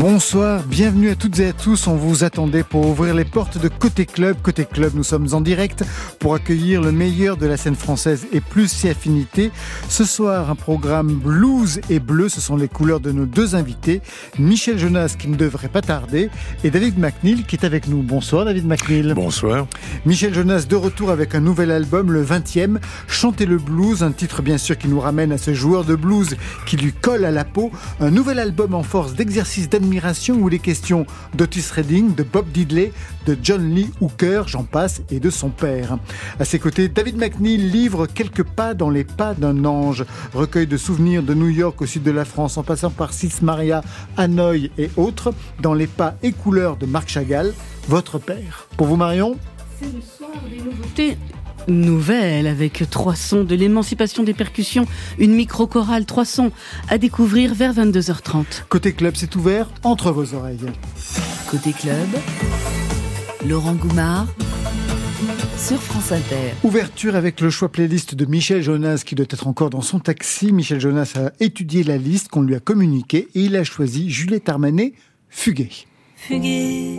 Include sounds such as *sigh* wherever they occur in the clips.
Bonsoir, bienvenue à toutes et à tous. On vous attendait pour ouvrir les portes de Côté Club. Côté Club, nous sommes en direct pour accueillir le meilleur de la scène française et plus ses affinités. Ce soir, un programme blues et bleu, ce sont les couleurs de nos deux invités. Michel Jonas qui ne devrait pas tarder et David McNeil qui est avec nous. Bonsoir David McNeil. Bonsoir. Michel Jonas de retour avec un nouvel album, le 20e, Chanter le blues, un titre bien sûr qui nous ramène à ce joueur de blues qui lui colle à la peau. Un nouvel album en force d'exercice où les questions d'Otis Redding, de Bob Diddley, de John Lee Hooker, j'en passe, et de son père. À ses côtés, David McNeil livre quelques pas dans les pas d'un ange, recueil de souvenirs de New York au sud de la France, en passant par Sis Maria, Hanoï et autres, dans les pas et couleurs de Marc Chagall, votre père. Pour vous, Marion? C'est le des nouveautés nouvelle avec trois sons de l'émancipation des percussions, une micro-chorale, trois sons à découvrir vers 22h30. Côté club, c'est ouvert entre vos oreilles. Côté club, Laurent Goumard sur France Inter. Ouverture avec le choix playlist de Michel Jonas qui doit être encore dans son taxi. Michel Jonas a étudié la liste qu'on lui a communiquée et il a choisi Juliette Armanet, Fuguer. Fuguer,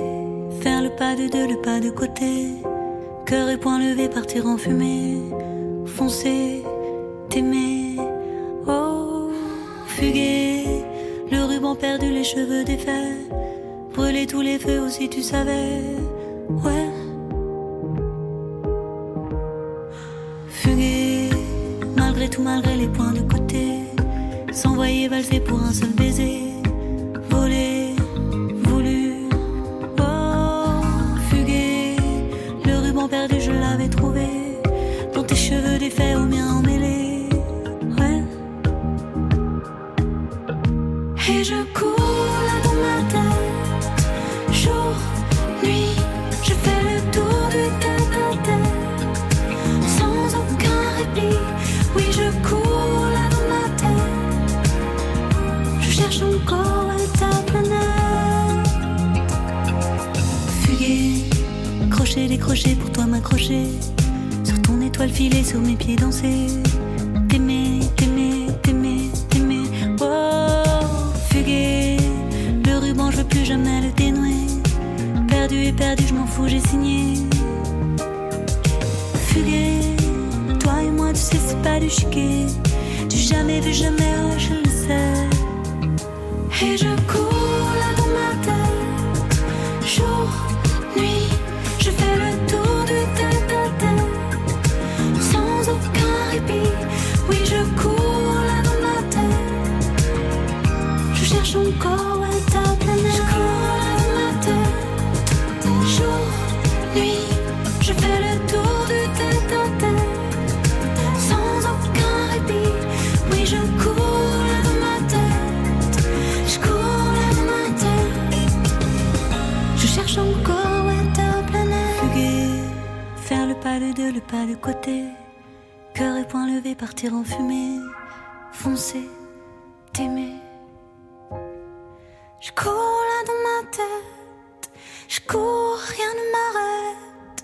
faire le pas de deux, le pas de côté Cœur et poing levé, partir en fumée. Foncer, t'aimer. Oh, fuguer. Le ruban perdu, les cheveux défaits. Brûler tous les feux aussi, tu savais. Ouais. Fuguer. Malgré tout, malgré les points de côté. S'envoyer valser pour un seul baiser. Défaits, aux miens emmêlés. Ouais. Et je cours là dans ma tête. Jour, nuit, je fais le tour du tête à tête. Sans aucun répit. Oui, je cours là dans ma tête. Je cherche encore à ta planète. Fuguer, crocher, décrocher pour toi m'accrocher. Sur ton étoile filée, sur mes pieds danser. T'aimer, t'aimer, t'aimer, t'aimer. Oh, fuguer. Le ruban, je veux plus jamais le dénouer. Perdu et perdu, je m'en fous, j'ai signé. Fuguer. Toi et moi, tu sais, c'est pas du chiquet. Du jamais vu, jamais, oh, je le sais. Et je cours Je cherche encore est ta planète. Fuguer, faire le pas de deux, le pas de côté. Cœur et poing levé, partir en fumée. Foncer, t'aimer. Je cours là dans ma tête. Je cours, rien ne m'arrête.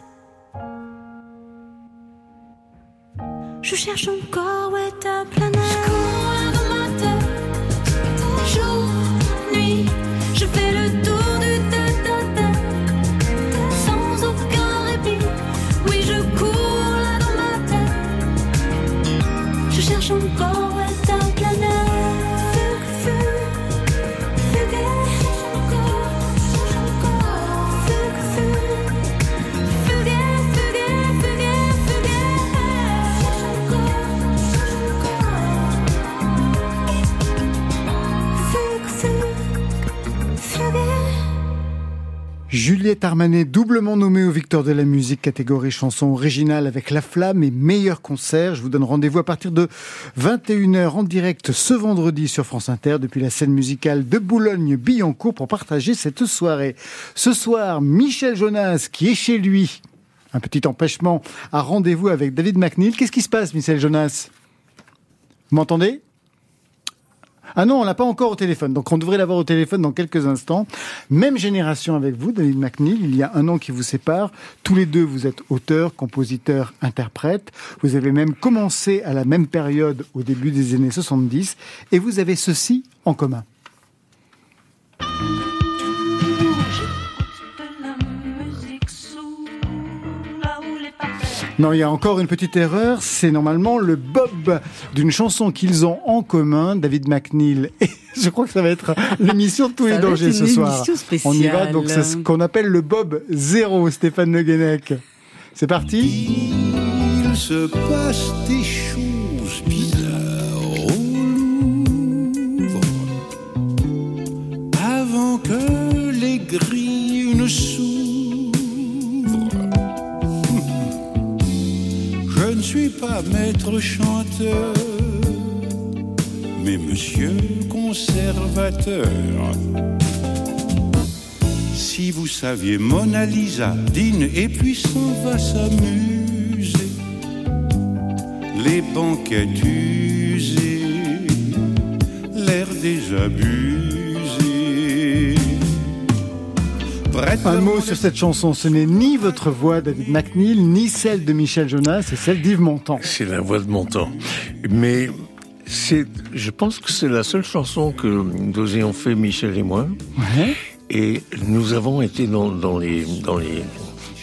Je cherche encore est ta planète. Je Juliette Armanet, doublement nommée au Victor de la musique, catégorie chanson originale avec La Flamme et meilleur concert. Je vous donne rendez-vous à partir de 21h en direct ce vendredi sur France Inter depuis la scène musicale de Boulogne-Billancourt pour partager cette soirée. Ce soir, Michel Jonas qui est chez lui. Un petit empêchement à rendez-vous avec David McNeil. Qu'est-ce qui se passe, Michel Jonas? Vous m'entendez? Ah non, on l'a pas encore au téléphone, donc on devrait l'avoir au téléphone dans quelques instants. Même génération avec vous, David McNeil, il y a un an qui vous sépare. Tous les deux, vous êtes auteur, compositeur, interprète. Vous avez même commencé à la même période, au début des années 70, et vous avez ceci en commun. Non, il y a encore une petite erreur. C'est normalement le bob d'une chanson qu'ils ont en commun, David McNeil. *laughs* Et je crois que ça va être l'émission de tous les dangers ce soir. On y va, donc c'est ce qu'on appelle le bob zéro, Stéphane Le Guenec. C'est parti. Il se passe des choses pas maître chanteur, mais monsieur conservateur. Si vous saviez Mona Lisa dîne et puis va s'amuser, les banquettes usées, l'air désabusé. Un mot sur cette chanson. Ce n'est ni votre voix, David McNeil, ni celle de Michel Jonas, c'est celle d'Yves Montand. C'est la voix de Montand. Mais c'est, je pense que c'est la seule chanson que nous ayons fait, Michel et moi. Ouais. Et nous avons été dans, dans, les, dans, les,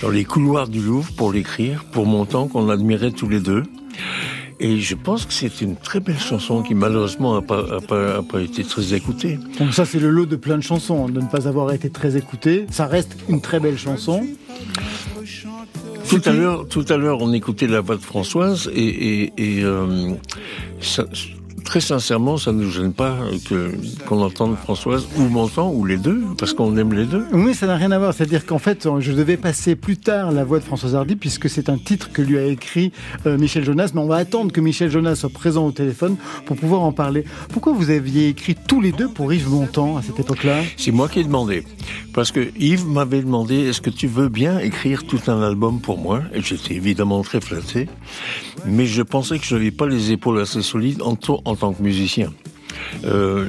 dans les couloirs du Louvre pour l'écrire, pour Montand, qu'on admirait tous les deux. Et je pense que c'est une très belle chanson qui malheureusement n'a pas, a pas, pas été très écoutée. Donc ça, c'est le lot de plein de chansons, de ne pas avoir été très écoutée. Ça reste une très belle chanson. Tout à l'heure, tout à l'heure, on écoutait la voix de Françoise et, et, et euh, ça, très sincèrement, ça ne nous gêne pas que qu'on entende Françoise ou Montand ou les deux, parce qu'on aime les deux. Oui, ça n'a rien à voir. C'est-à-dire qu'en fait, je devais passer plus tard la voix de Françoise Hardy, puisque c'est un titre que lui a écrit euh, Michel Jonas. Mais on va attendre que Michel Jonas soit présent au téléphone pour pouvoir en parler. Pourquoi vous aviez écrit tous les deux pour Yves Montand à cette époque-là? C'est moi qui ai demandé. Parce que Yves m'avait demandé, est-ce que tu veux bien écrire tout un album pour moi? Et j'étais évidemment très flatté. Mais je pensais que je n'avais pas les épaules assez solides en, en tant que musicien. Euh,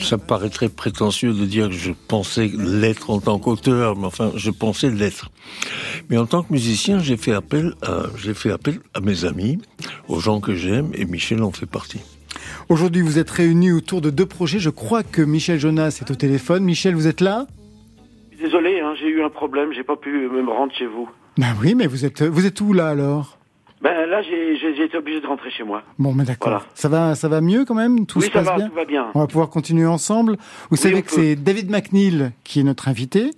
ça me paraîtrait prétentieux de dire que je pensais l'être en tant qu'auteur, mais enfin, je pensais l'être. Mais en tant que musicien, j'ai fait appel à, j'ai fait appel à mes amis, aux gens que j'aime, et Michel en fait partie. Aujourd'hui, vous êtes réunis autour de deux projets. Je crois que Michel Jonas est au téléphone. Michel, vous êtes là? Désolé, hein, j'ai eu un problème, j'ai pas pu me rendre chez vous. Ben oui, mais vous êtes, vous êtes où là alors? Ben là, j'ai été obligé de rentrer chez moi. Bon, mais d'accord. Voilà. Ça va, ça va mieux quand même? Tout oui, se ça passe va, bien? tout va bien. On va pouvoir continuer ensemble. Vous savez que c'est David McNeil qui est notre invité.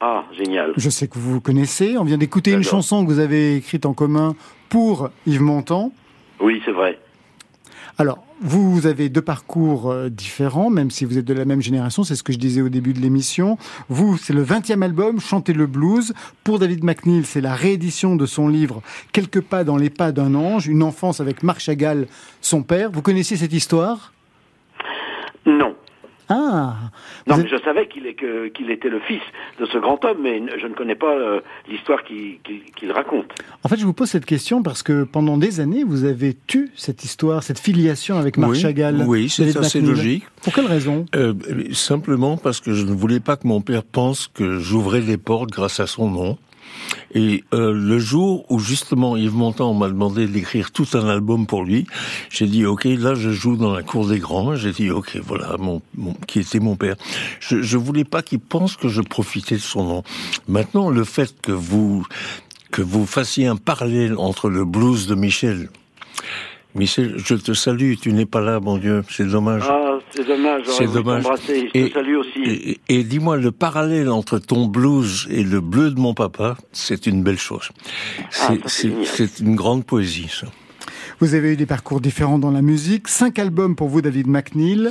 Ah, génial. Je sais que vous vous connaissez. On vient d'écouter une D'accord. chanson que vous avez écrite en commun pour Yves Montand. Oui, c'est vrai. Alors, vous avez deux parcours euh, différents, même si vous êtes de la même génération, c'est ce que je disais au début de l'émission. Vous, c'est le 20e album, Chantez le blues. Pour David McNeil, c'est la réédition de son livre Quelques pas dans les pas d'un ange, une enfance avec Marc Chagall, son père. Vous connaissiez cette histoire? Non. Ah Non, mais je savais qu'il est que- qu'il était le fils de ce grand homme, mais je ne connais pas euh, l'histoire qu'il raconte. En fait, je vous pose cette question parce que pendant des années, vous avez tu cette histoire, cette filiation avec Marc Oui, Chagall. oui, c'est assez logique. Pour quelle raison? Euh, simplement parce que je ne voulais pas que mon père pense que j'ouvrais les portes grâce à son nom. Et euh, le jour où justement Yves Montand m'a demandé d'écrire tout un album pour lui, j'ai dit ok, là je joue dans la cour des grands. J'ai dit ok, voilà mon, mon- qui était mon père. Je, je voulais pas qu'il pense que je profitais de son nom. Maintenant, le fait que vous que vous fassiez un parallèle entre le blues de Michel. Michel, je te salue. Tu n'es pas là, mon Dieu. C'est dommage. Ah, c'est dommage, C'est dommage. Je Et- te salue aussi. Et, et dis-moi, le parallèle entre ton blues et le bleu de mon papa, c'est une belle chose. C'est- génial. c'est une grande poésie, ça. Vous avez eu des parcours différents dans la musique. Cinq albums pour vous, David McNeil.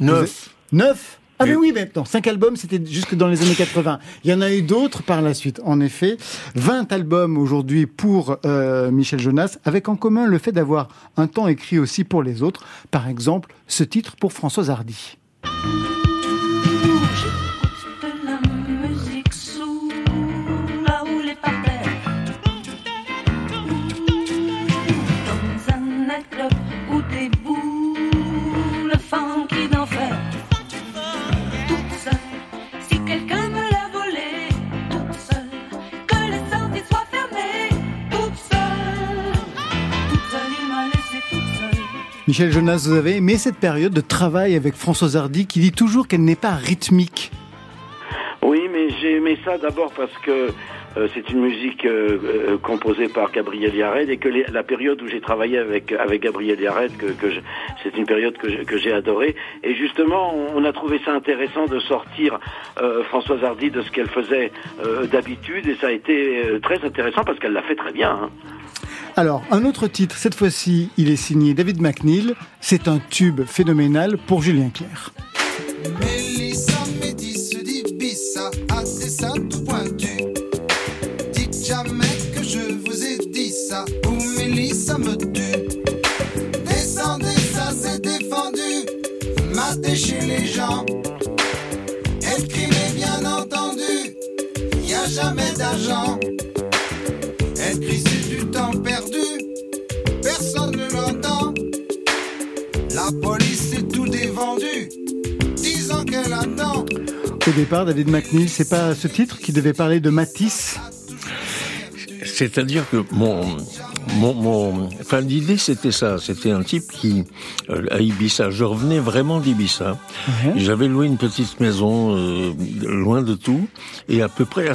Neuf. Neuf ah mais Oui. non, cinq albums, c'était jusque dans les années 80. Il y en a eu d'autres par la suite, en effet. 20 albums aujourd'hui pour euh, Michel Jonas, avec en commun le fait d'avoir un temps écrit aussi pour les autres. Par exemple, ce titre pour Françoise Hardy. Michel Jonas, vous avez aimé cette période de travail avec Françoise Hardy qui dit toujours qu'elle n'est pas rythmique. Oui, mais j'ai aimé ça d'abord parce que euh, c'est une musique euh, euh, composée par Gabriel Yared et que la période où j'ai travaillé avec Gabriel Yared, c'est une période que, j'ai adorée. Et justement, on, a trouvé ça intéressant de sortir Françoise Hardy de ce qu'elle faisait d'habitude et ça a été très intéressant parce qu'elle l'a fait très bien. hein. Alors, un autre titre, cette fois-ci, il est signé David McNeil. C'est un tube phénoménal pour Julien Clerc. Mélissa, métis, divisa, a des ça tout pointu. Dites jamais que je vous ai dit ça, ou Mélissa me tue. Descendez, ça c'est défendu, matez chez les gens. Écrivez bien entendu, y a jamais d'argent. Départ, David McNeil, c'est pas ce titre qui devait parler de Matisse C'est-à-dire que mon, mon, mon, enfin l'idée c'était ça, c'était un type qui euh, à Ibiza, je revenais vraiment d'Ibiza. J'avais loué une petite maison euh, loin de tout et à peu près à,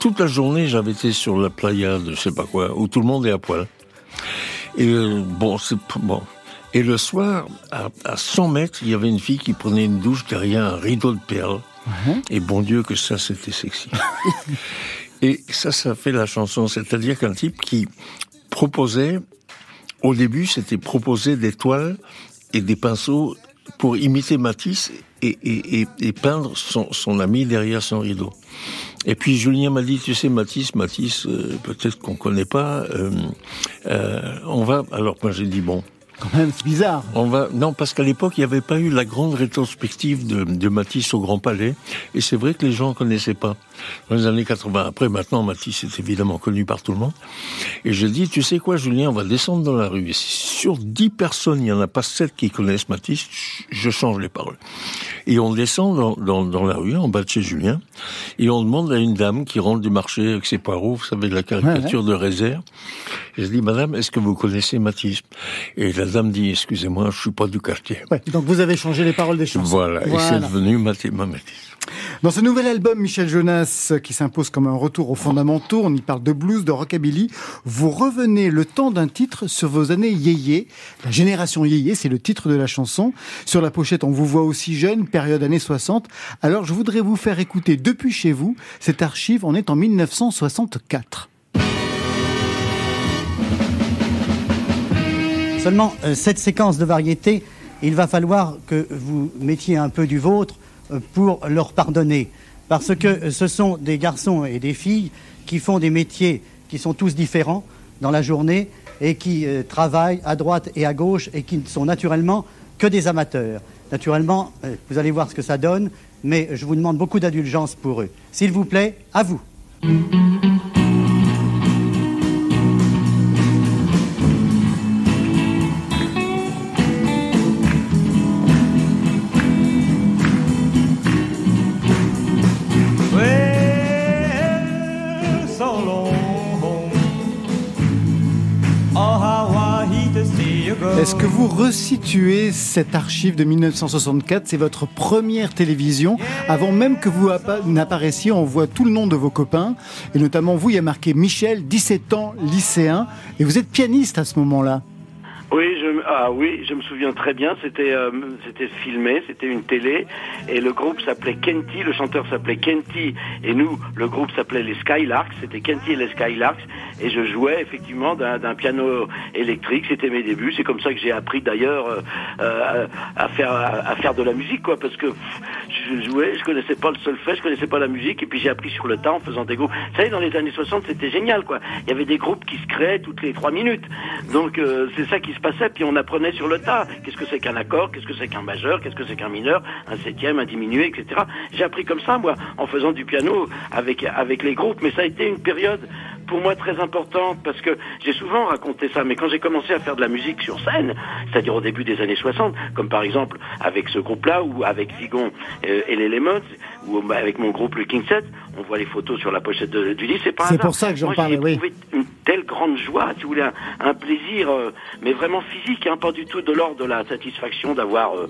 toute la journée j'avais été sur la playa de je sais pas quoi où tout le monde est à poil. Et euh, bon, c'est bon. Et le soir, à, à 100 mètres, il y avait une fille qui prenait une douche derrière un rideau de perles. Et bon Dieu que ça, c'était sexy. *laughs* Et ça, ça fait la chanson. C'est-à-dire qu'un type qui proposait, au début, c'était proposer des toiles et des pinceaux pour imiter Matisse et, et, et, et peindre son, son ami derrière son rideau. Et puis Julien m'a dit, tu sais Matisse, Matisse, euh, peut-être qu'on connaît pas. euh, euh, on va. Alors moi j'ai dit bon. Quand même, c'est bizarre. Non parce qu'à l'époque il n'y avait pas eu la grande rétrospective de, Matisse au Grand Palais et c'est vrai que les gens connaissaient pas dans les années 80. Après maintenant Matisse est évidemment connu par tout le monde et je dis tu sais quoi Julien on va descendre dans la rue et si sur dix personnes il n'y en a pas sept qui connaissent Matisse je change les paroles et on descend dans, dans, dans la rue en bas de chez Julien et on demande à une dame qui rentre du marché avec ses poireaux vous savez de la caricature de Réserve et je dis madame est-ce que vous connaissez Matisse et la dame dit excusez-moi je suis pas du quartier. Ouais, donc vous avez changé les paroles des chansons. voilà, et c'est devenu Matisse. Dans ce nouvel album, Michel Jonas, qui s'impose comme un retour aux fondamentaux, on y parle de blues, de rockabilly, vous revenez le temps d'un titre sur vos années yéyé. La génération yéyé, c'est le titre de la chanson. Sur la pochette, on vous voit aussi jeune, période années 60. Alors je voudrais vous faire écouter depuis chez vous cette archive, on est en 1964. Seulement, euh, cette séquence de variété, il va falloir que vous mettiez un peu du vôtre euh, pour leur pardonner. Parce que ce sont des garçons et des filles qui font des métiers qui sont tous différents dans la journée et qui euh, travaillent à droite et à gauche et qui ne sont naturellement que des amateurs. Naturellement, euh, vous allez voir ce que ça donne, mais je vous demande beaucoup d'indulgence pour eux. S'il vous plaît, à vous. Resituez cette archive de 1964 C'est votre première télévision. Avant même que vous appa- n'apparaissiez, on voit tout le nom de vos copains. Et notamment vous, il y a marqué Michel, 17 ans, lycéen. Et vous êtes pianiste à ce moment-là. Oui, je, ah oui, je me souviens très bien. C'était, euh, c'était filmé, c'était une télé, et le groupe s'appelait Kenty, le chanteur s'appelait Kenty, et nous, le groupe s'appelait les Skylarks. C'était Kenty et les Skylarks, et je jouais effectivement d'un, piano électrique. C'était mes débuts. C'est comme ça que j'ai appris d'ailleurs euh, euh, à faire à, faire de la musique, quoi, parce que je jouais, je connaissais pas le solfège, je connaissais pas la musique, et puis j'ai appris sur le tas en faisant des groupes. Vous savez, dans les années 60, c'était génial, quoi. Il y avait des groupes qui se créaient toutes les trois minutes. Donc c'est ça qui se passait, apprenait sur le tas. Qu'est-ce que c'est qu'un accord, qu'est-ce que c'est qu'un majeur, qu'est-ce que c'est qu'un mineur, un septième, un diminué, etc. J'ai appris comme ça, moi, en faisant du piano avec avec les groupes. Mais ça a été une période pour moi très importante parce que j'ai souvent raconté ça, mais quand j'ai commencé à faire de la musique sur scène, c'est-à-dire au début des années 60, comme par exemple avec ce groupe-là ou avec Vigon euh, et les Lemons, ou avec mon groupe le King Set, on voit les photos sur la pochette de- du livre, c'est pas un C'est pour ça que j'en parlais, oui. une telle grande joie, si vous voulez, un, un plaisir, euh, mais vraiment physique, hein, pas du tout de l'ordre de la satisfaction d'avoir euh,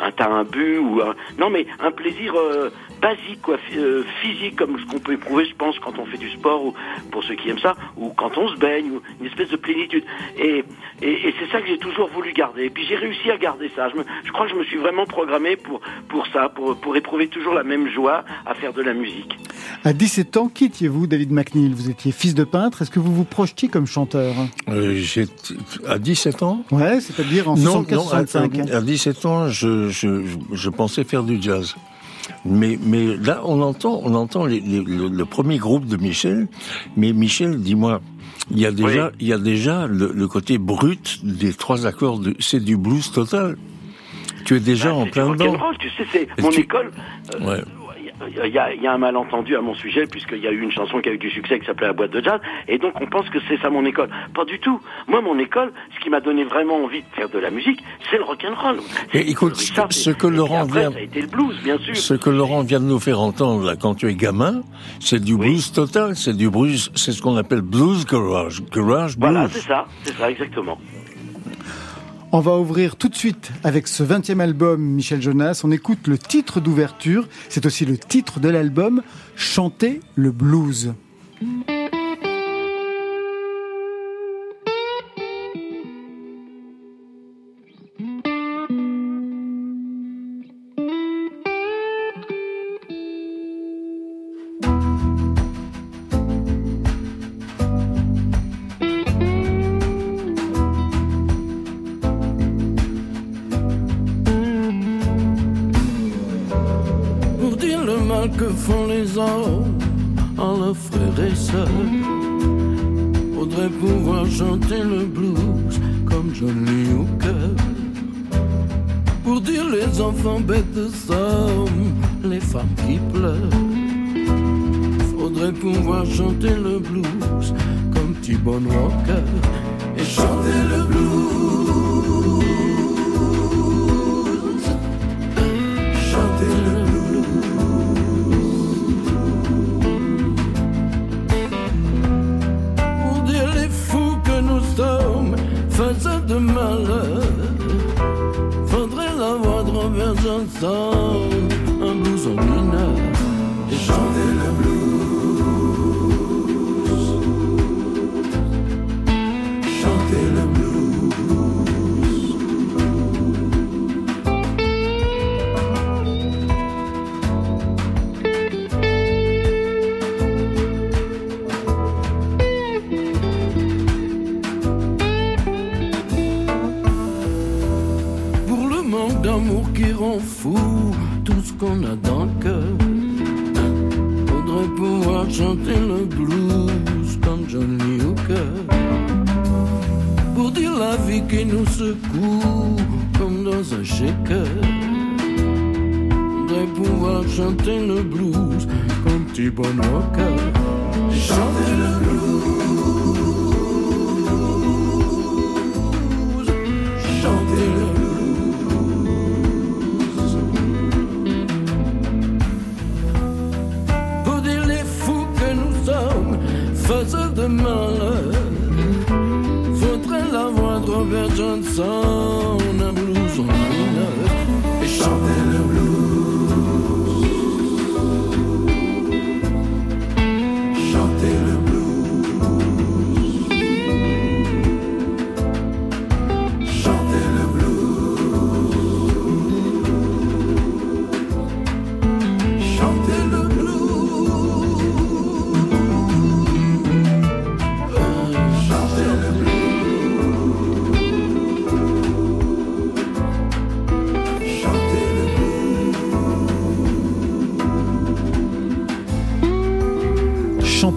un tas un but ou un- non, mais un plaisir euh, basique, quoi, euh, physique, comme ce qu'on peut éprouver, je pense, quand on fait du sport ou pour ceux qui aiment ça, ou quand on se baigne, ou une espèce de plénitude. Et, et, et c'est ça que j'ai toujours voulu garder. Et puis j'ai réussi à garder ça. Je, me- je crois que je me suis vraiment programmé pour pour ça, pour pour éprouver toujours la même joie à faire de la musique. À 17 ans, qui étiez-vous, David McNeil? Vous étiez fils de peintre? Est-ce que vous vous projetiez comme chanteur? Euh, à 17 ans? Ouais, c'est-à-dire en Non, non, 64-65. à, à 17 ans, je, je, je, je pensais faire du jazz. Mais, mais là, on entend, on entend les- les- le, le premier groupe de Michel. Mais Michel, dis-moi, il y a déjà, il y a déjà le, le côté brut des trois accords. de- C'est du blues total. Tu es déjà en Ah, C'est plein dedans. rock'n'roll, tu sais, c'est mon tu- école. euh, Ouais. Il y, a, il y a un malentendu à mon sujet puisqu'il y a eu une chanson qui a eu du succès qui s'appelait La boîte de jazz et donc on pense que c'est ça mon école. Pas du tout. Moi mon école, ce qui m'a donné vraiment envie de faire de la musique, c'est le rock'n'roll. Et écoute, ce que- ce que Laurent après, vient- ça a été le blues bien sûr. Ce que Laurent vient de nous faire entendre là, quand tu es gamin, c'est du blues total, c'est du blues, c'est ce qu'on appelle blues garage, garage blues. Voilà, c'est ça, c'est ça exactement. On va ouvrir tout de suite avec ce 20e album Michel Jonas. On écoute le titre d'ouverture. C'est aussi le titre de l'album Chanter le blues. À leurs frères et sœurs. Faudrait pouvoir chanter le blues comme Johnny Hooker. Pour dire les enfants bêtes de les femmes qui pleurent. Faudrait pouvoir chanter le blues comme T-Bone Walker. De malheur. Faudrait la voix de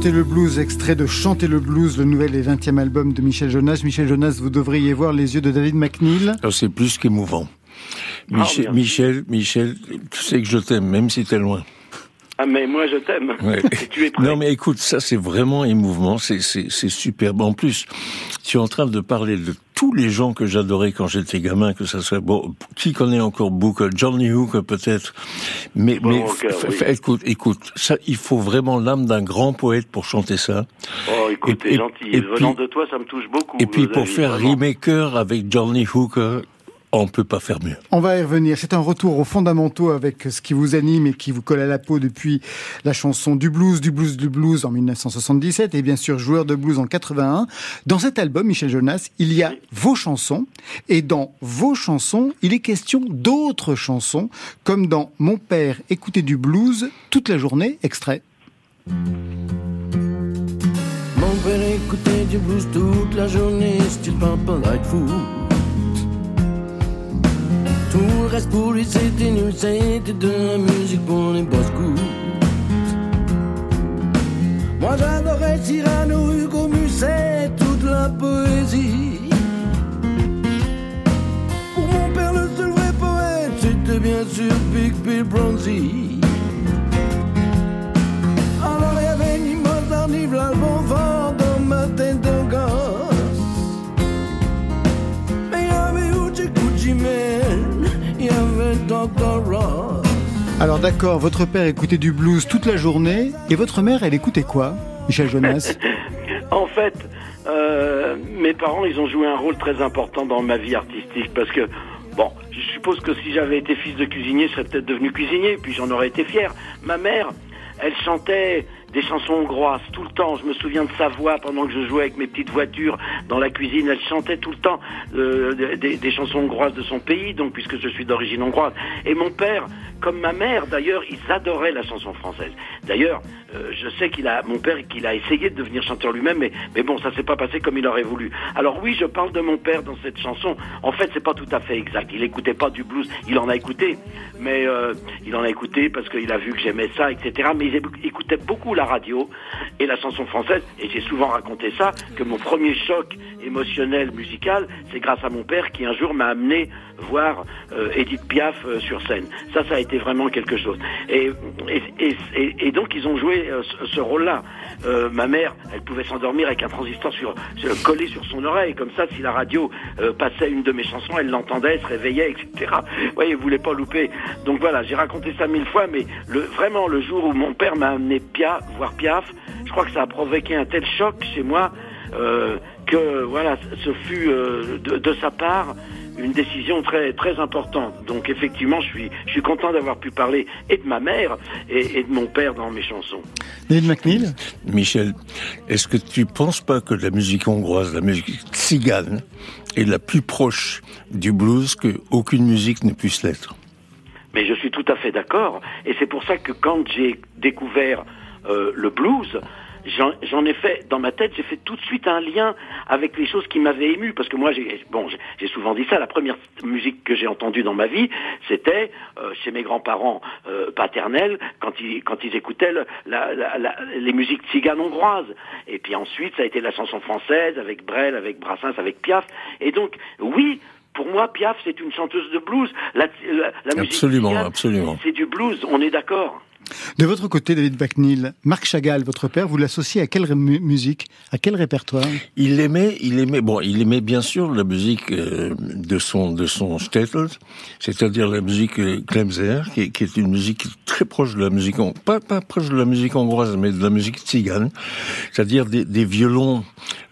Chanter le blues, extrait de Chanter le blues, le nouvel et 20e album de Michel Jonas. Michel Jonas, vous devriez voir les yeux de David McNeil. Alors, C'est plus qu'émouvant. Michel, merci. Michel, Michel, tu sais que je t'aime, même si t'es loin. Ah, mais moi, je t'aime. Ouais. Et tu es prêt. Non, mais écoute, ça c'est vraiment émouvant, c'est superbe. En plus, tu es en train de parler de tous les gens que j'adorais quand j'étais gamin, que ça soit bon. Qui connaît encore Booker, Johnny Hooker peut-être, mais Bon, mais oui. écoute, écoute, ça, il faut vraiment l'âme d'un grand poète pour chanter ça. Oh, écoute, Et- gentil. et Venant puis- de toi, ça me touche beaucoup. Et puis pour faire vraiment. remaker avec Johnny Hooker, on peut pas faire mieux. On va y revenir. C'est un retour aux fondamentaux avec ce qui vous anime et qui vous colle à la peau depuis la chanson du blues, du blues, du blues en 1977 et bien sûr joueur de blues en 81. Dans cet album, Michel Jonas, il y a vos chansons et dans vos chansons, il est question d'autres chansons comme dans Mon père écoutait du blues toute la journée, extrait. Mon père écoutait du blues toute la journée, style Papa Like Food. Tout reste pour lui c'était nul, c'était de la musique pour les boss. Moi j'adorais Cyrano, Hugo Musset, toute la poésie. Pour mon père le seul vrai poète, c'était bien sûr Big Bill Bronzy. Alors d'accord, votre père écoutait du blues toute la journée et votre mère, elle écoutait quoi Michel Jonas *laughs* En fait, euh, mes parents, ils ont joué un rôle très important dans ma vie artistique parce que, bon, je suppose que si j'avais été fils de cuisinier, je serais peut-être devenu cuisinier, puis j'en aurais été fier. Ma mère, elle chantait des chansons hongroises tout le temps. Je me souviens de sa voix pendant que je jouais avec mes petites voitures dans la cuisine. Elle chantait tout le temps euh, des- chansons hongroises de son pays, donc puisque je suis d'origine hongroise. Et mon père, comme ma mère d'ailleurs, ils adoraient la chanson française. D'ailleurs, euh, je sais qu'il a, mon père, qu'il a essayé de devenir chanteur lui-même, mais, mais bon, ça s'est pas passé comme il aurait voulu. Alors oui, je parle de mon père dans cette chanson. En fait, c'est pas tout à fait exact. Il écoutait pas du blues. Il en a écouté, mais euh, il en a écouté parce qu'il a vu que j'aimais ça, etc. Mais il écou- écoutait beaucoup la radio et la chanson française. Et j'ai souvent raconté ça que mon premier choc émotionnel musical, c'est grâce à mon père qui un jour m'a amené voir euh, Edith Piaf euh, sur scène. Ça, ça a été vraiment quelque chose. Et, donc ils ont joué euh, ce, rôle-là. Ma mère, elle pouvait s'endormir avec un transistor collé sur son oreille, comme ça, si la radio passait une de mes chansons, elle l'entendait, se réveillait, etc. Vous voyez, elle voulait pas louper. Donc voilà, j'ai raconté ça mille fois, mais vraiment le jour où mon père m'a amené Piaf, voir Piaf, je crois que ça a provoqué un tel choc chez moi que voilà, ce fut de sa part une décision très très importante. Donc effectivement, je suis je suis content d'avoir pu parler et de ma mère et, et de mon père dans mes chansons. David McNeil Michel, est-ce que tu penses pas que la musique hongroise, la musique tzigane, est la plus proche du blues que aucune musique ne puisse l'être? Mais je suis tout à fait d'accord. Et c'est pour ça que quand j'ai découvert euh, le blues, j'en j'en ai fait, dans ma tête, j'ai fait tout de suite un lien avec les choses qui m'avaient ému. Parce que moi, j'ai bon, j'ai- souvent dit ça, la première musique que j'ai entendue dans ma vie, c'était euh, chez mes grands-parents euh, paternels, quand ils, quand ils écoutaient le- la- la- la- les musiques tziganes hongroises. Et puis ensuite, ça a été la chanson française, avec Brel, avec Brassens, avec Piaf. Et donc, oui, pour moi, Piaf, c'est une chanteuse de blues. La, la- la musique Absolument, absolument. C'est du blues, on est d'accord. De votre côté, David McNeil, Marc Chagall, votre père, vous l'associez à quelle mu- musique À quel répertoire? Il aimait, il aimait, bon, il aimait bien sûr la musique euh, de son de son c'est-à-dire la musique euh, qui, est- une musique très proche de la musique, pas pas proche de la musique hongroise, mais de la musique tzigane, c'est-à-dire des, des violons.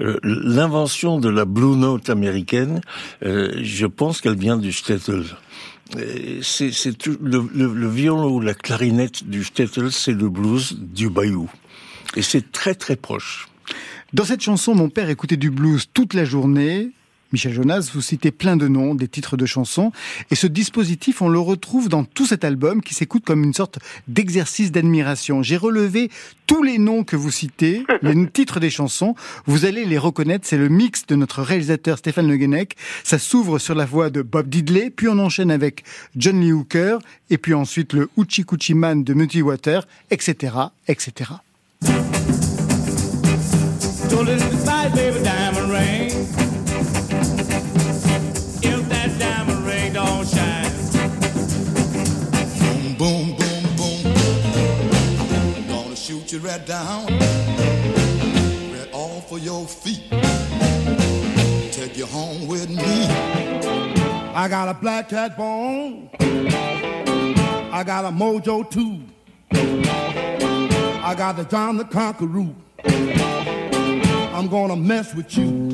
euh, L'invention de la blue note américaine, euh, je pense qu'elle vient du shtetl. Euh, C'est le, le, le violon ou la clarinette du shtetl, c'est le blues du bayou, et c'est très très proche. Dans cette chanson, mon père écoutait du blues toute la journée. Michel Jonas, vous citez plein de noms, des titres de chansons, et ce dispositif, on le retrouve dans tout cet album qui s'écoute comme une sorte d'exercice d'admiration. J'ai relevé tous les noms que vous citez, *laughs* les titres des chansons, vous allez les reconnaître, c'est le mix de notre réalisateur Stéphane Le Guenec. Ça s'ouvre sur la voix de Bob Diddley, puis on enchaîne avec John Lee Hooker, et puis ensuite le Uchi Kuchi Man de Muddy Water, etc., etc. Baby, diamond ring. You right down, right off of your feet. Take you home with me. I got a black cat bone. I got a mojo too. I got the John the Conqueror. I'm gonna mess with you.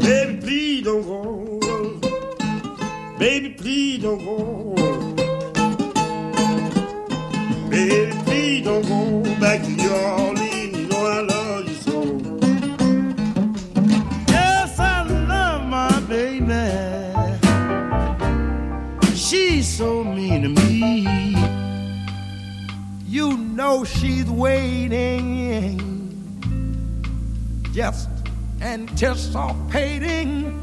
Baby, please don't go. Baby, please don't go. Baby, please don't go back to Orleans. You know I love you so. Yes, I love my baby. She's so mean to me. You know she's waiting, just anticipating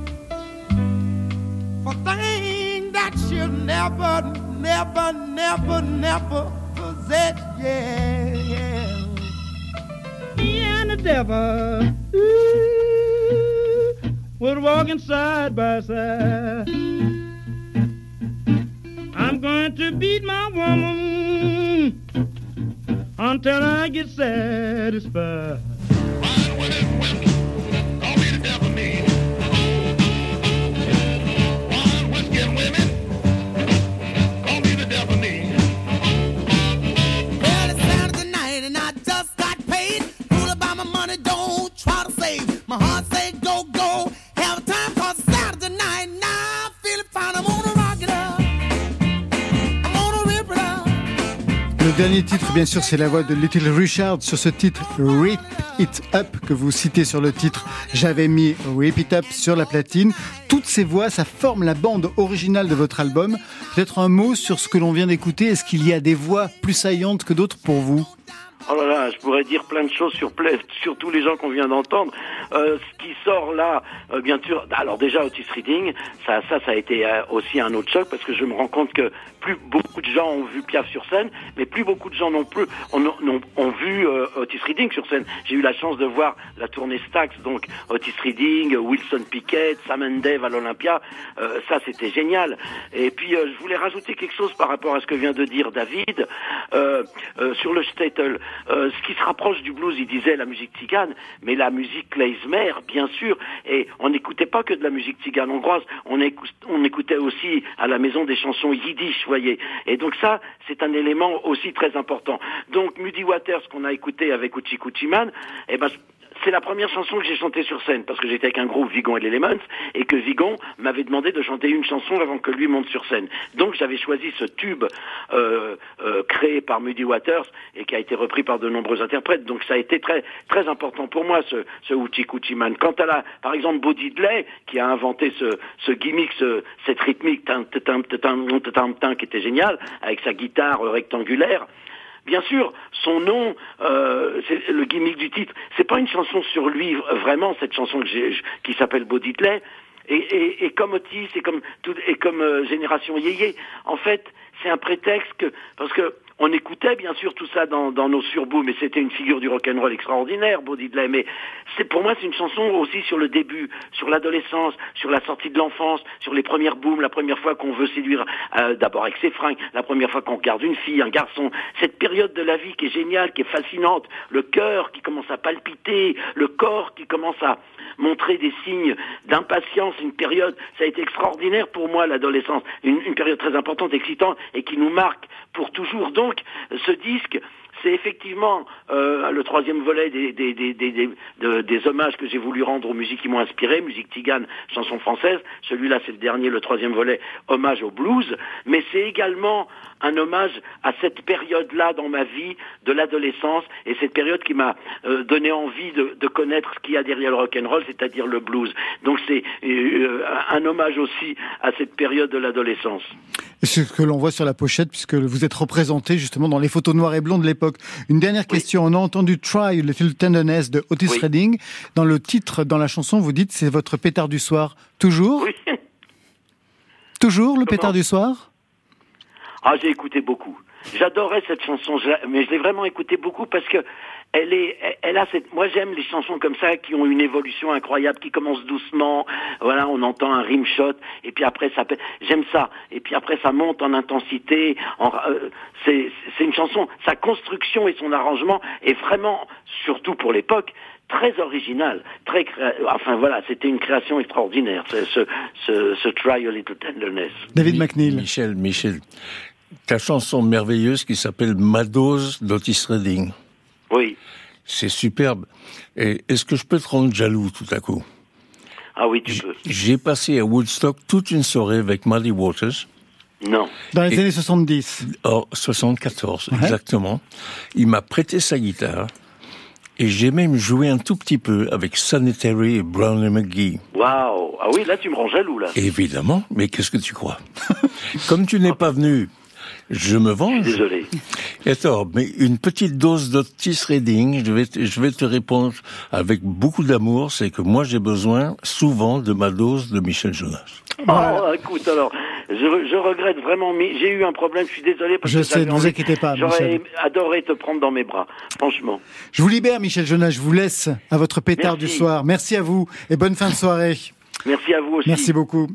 for things that she'll never, never, never, never possess. Yeah, yeah. Me and the devil ooh, was walking side by side. I'm going to beat my woman until I get satisfied. Dernier titre, bien sûr, c'est la voix de Little Richard sur ce titre Rip It Up que vous citez sur le titre. J'avais mis Rip It Up sur la platine. Toutes ces voix, ça forme la bande originale de votre album. Peut-être un mot sur ce que l'on vient d'écouter. Est-ce qu'il y a des voix plus saillantes que d'autres pour vous? Oh là là, je pourrais dire plein de choses sur, *laughs* sur tous les gens qu'on vient d'entendre. Euh, ce qui sort là, euh, bien sûr, alors déjà Otis Reading, ça, ça, ça a été euh, aussi un autre choc parce que je me rends compte que plus beaucoup de gens ont vu Piaf sur scène, mais plus beaucoup de gens non plus ont, vu euh, Otis Reading sur scène. J'ai eu la chance de voir la tournée Stax, donc Otis Reading, Wilson Pickett, Sam and Dave à l'Olympia. Euh, ça, c'était génial. Et puis, je voulais rajouter quelque chose par rapport à ce que vient de dire David sur le Statel. Euh, ce qui se rapproche du blues, il disait la musique tzigane, mais la musique klezmer, bien sûr. Et on n'écoutait pas que de la musique tzigane hongroise, on, écou- on écoutait aussi à la maison des chansons yiddish, vous voyez. Et donc ça, c'est un élément aussi très important. Donc Muddy Waters, qu'on a écouté avec Uchi Kuchiman, eh ben, c'est la première chanson que j'ai chantée sur scène parce que j'étais avec un groupe Vigon et l'Elements et que Vigon m'avait demandé de chanter une chanson avant que lui monte sur scène. Donc j'avais choisi ce tube euh, euh, créé par Muddy Waters et qui a été repris par de nombreux interprètes. Donc ça a été très très important pour moi ce ce Uchi Man. Quant à la par exemple Bo Diddley qui a inventé ce ce gimmick ce, cette rythmique qui était génial avec sa guitare rectangulaire. Bien sûr, son nom, euh, c'est le gimmick du titre. C'est pas une chanson sur lui vraiment cette chanson que qui s'appelle Bo Diddley. Et, et, et comme Otis et comme tout, et comme euh, Génération Yéyé, en fait, c'est un prétexte que parce que on écoutait bien sûr tout ça dans, nos surbooms, mais c'était une figure du rock'n'roll extraordinaire, Bo. Mais c'est pour moi c'est une chanson aussi sur le début, sur l'adolescence, sur la sortie de l'enfance, sur les premières booms, la première fois qu'on veut séduire euh, d'abord avec ses fringues, la première fois qu'on regarde une fille, un garçon. Cette période de la vie qui est géniale, qui est fascinante, le cœur qui commence à palpiter, le corps qui commence à montrer des signes d'impatience, une période, ça a été extraordinaire pour moi l'adolescence, une, période très importante, excitante et qui nous marque pour toujours. Ce disque, c'est effectivement euh, le troisième volet des, des, des, des, des, de- des hommages que j'ai voulu rendre aux musiques qui m'ont inspiré, musique tigane, chanson française. Celui-là, c'est le dernier, le troisième volet, hommage au blues. Mais c'est également un hommage à cette période-là dans ma vie de l'adolescence et cette période qui m'a euh, donné envie de, de connaître ce qu'il y a derrière le rock'n'roll, c'est-à-dire le blues. Donc c'est euh, un hommage aussi à cette période de l'adolescence. C'est ce que l'on voit sur la pochette, puisque vous êtes représenté justement dans les photos noires et blondes de l'époque. Une dernière question. On a entendu Try Little Tenderness de Otis Oui. Redding. Dans le titre, dans la chanson, vous dites c'est votre pétard du soir. Toujours Oui. *laughs* Toujours le pétard du soir Ah, j'ai écouté beaucoup. J'adorais cette chanson, mais je l'ai vraiment écoutée beaucoup parce que elle est, elle- a cette. Moi, j'aime les chansons comme ça qui ont une évolution incroyable, qui commencent doucement. Voilà, on entend un rim shot, et puis après ça. J'aime ça. Et puis après ça monte en intensité. En, euh, c'est, c'est une chanson. Sa construction et son arrangement est vraiment, surtout pour l'époque. Très original, très créa- enfin voilà, c'était une création extraordinaire, ce, ce, ce, ce Try a Little Tenderness. David McNeil. Michel, Michel, ta chanson merveilleuse qui s'appelle Ma dose d'Otis Redding. Oui. C'est superbe. Et est-ce que je peux te rendre jaloux tout à coup? Ah oui, tu peux. J'ai passé à Woodstock toute une soirée avec Muddy Waters. Non. Dans les Et- années 70. En 74, Ouais. exactement. Il m'a prêté sa guitare. Et j'ai même joué un tout petit peu avec Sanitary et Brown et McGee. Waouh. Ah oui, là tu me rends jaloux là. Évidemment, mais qu'est-ce que tu crois? *laughs* Comme tu n'es pas venu, je me venge. Désolé. Attends, mais une petite dose d'Otis Redding, je vais, te, je vais te répondre avec beaucoup d'amour, c'est que moi j'ai besoin souvent de ma dose de Michel Jonas. Oh, écoute, alors, je, je regrette vraiment, mais j'ai eu un problème, je suis désolé parce Je que sais, ne vous inquiétez pas, J'aurais adoré te prendre dans mes bras, franchement. Je vous libère, Michel Jonas. Je vous laisse à votre pétard Merci. du soir. Merci à vous et bonne fin de soirée. Merci à vous aussi. Merci beaucoup.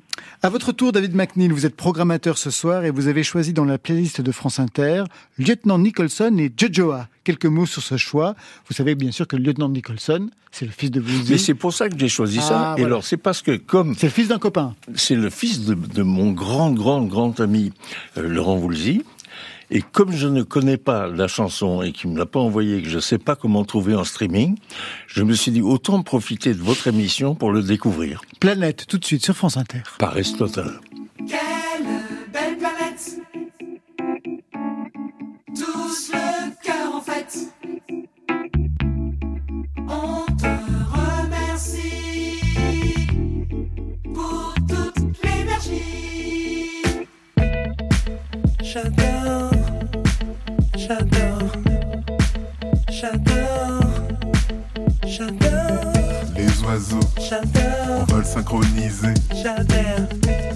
À votre tour, David McNeil, vous êtes programmateur ce soir et vous avez choisi dans la playlist de France Inter Lieutenant Nicholson et Jojoa. Quelques mots sur ce choix. Vous savez bien sûr que le lieutenant Nicholson, c'est le fils de Mais Woolsey. c'est pour ça que j'ai choisi Ah, ça. Et voilà. alors, c'est parce que comme C'est le fils d'un copain. c'est le fils de, de mon grand, grand, grand ami euh, Laurent Voulzy, et comme je ne connais pas la chanson et qu'il me l'a pas envoyée, et que je ne sais pas comment trouver en streaming, je me suis dit autant profiter de votre émission pour le découvrir. Planète, tout de suite sur France Inter. Paresse totale. Quelle belle planète J'adore. Vol synchronisé, J'adore.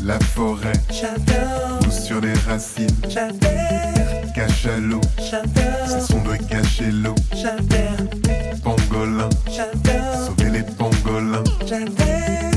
La forêt. J'adore. Pousse sur les racines, J'adore. Cachalot, J'adore. C'est son de cacher l'eau, J'adore. Pangolin, J'adore. Sauver les pangolins, J'adore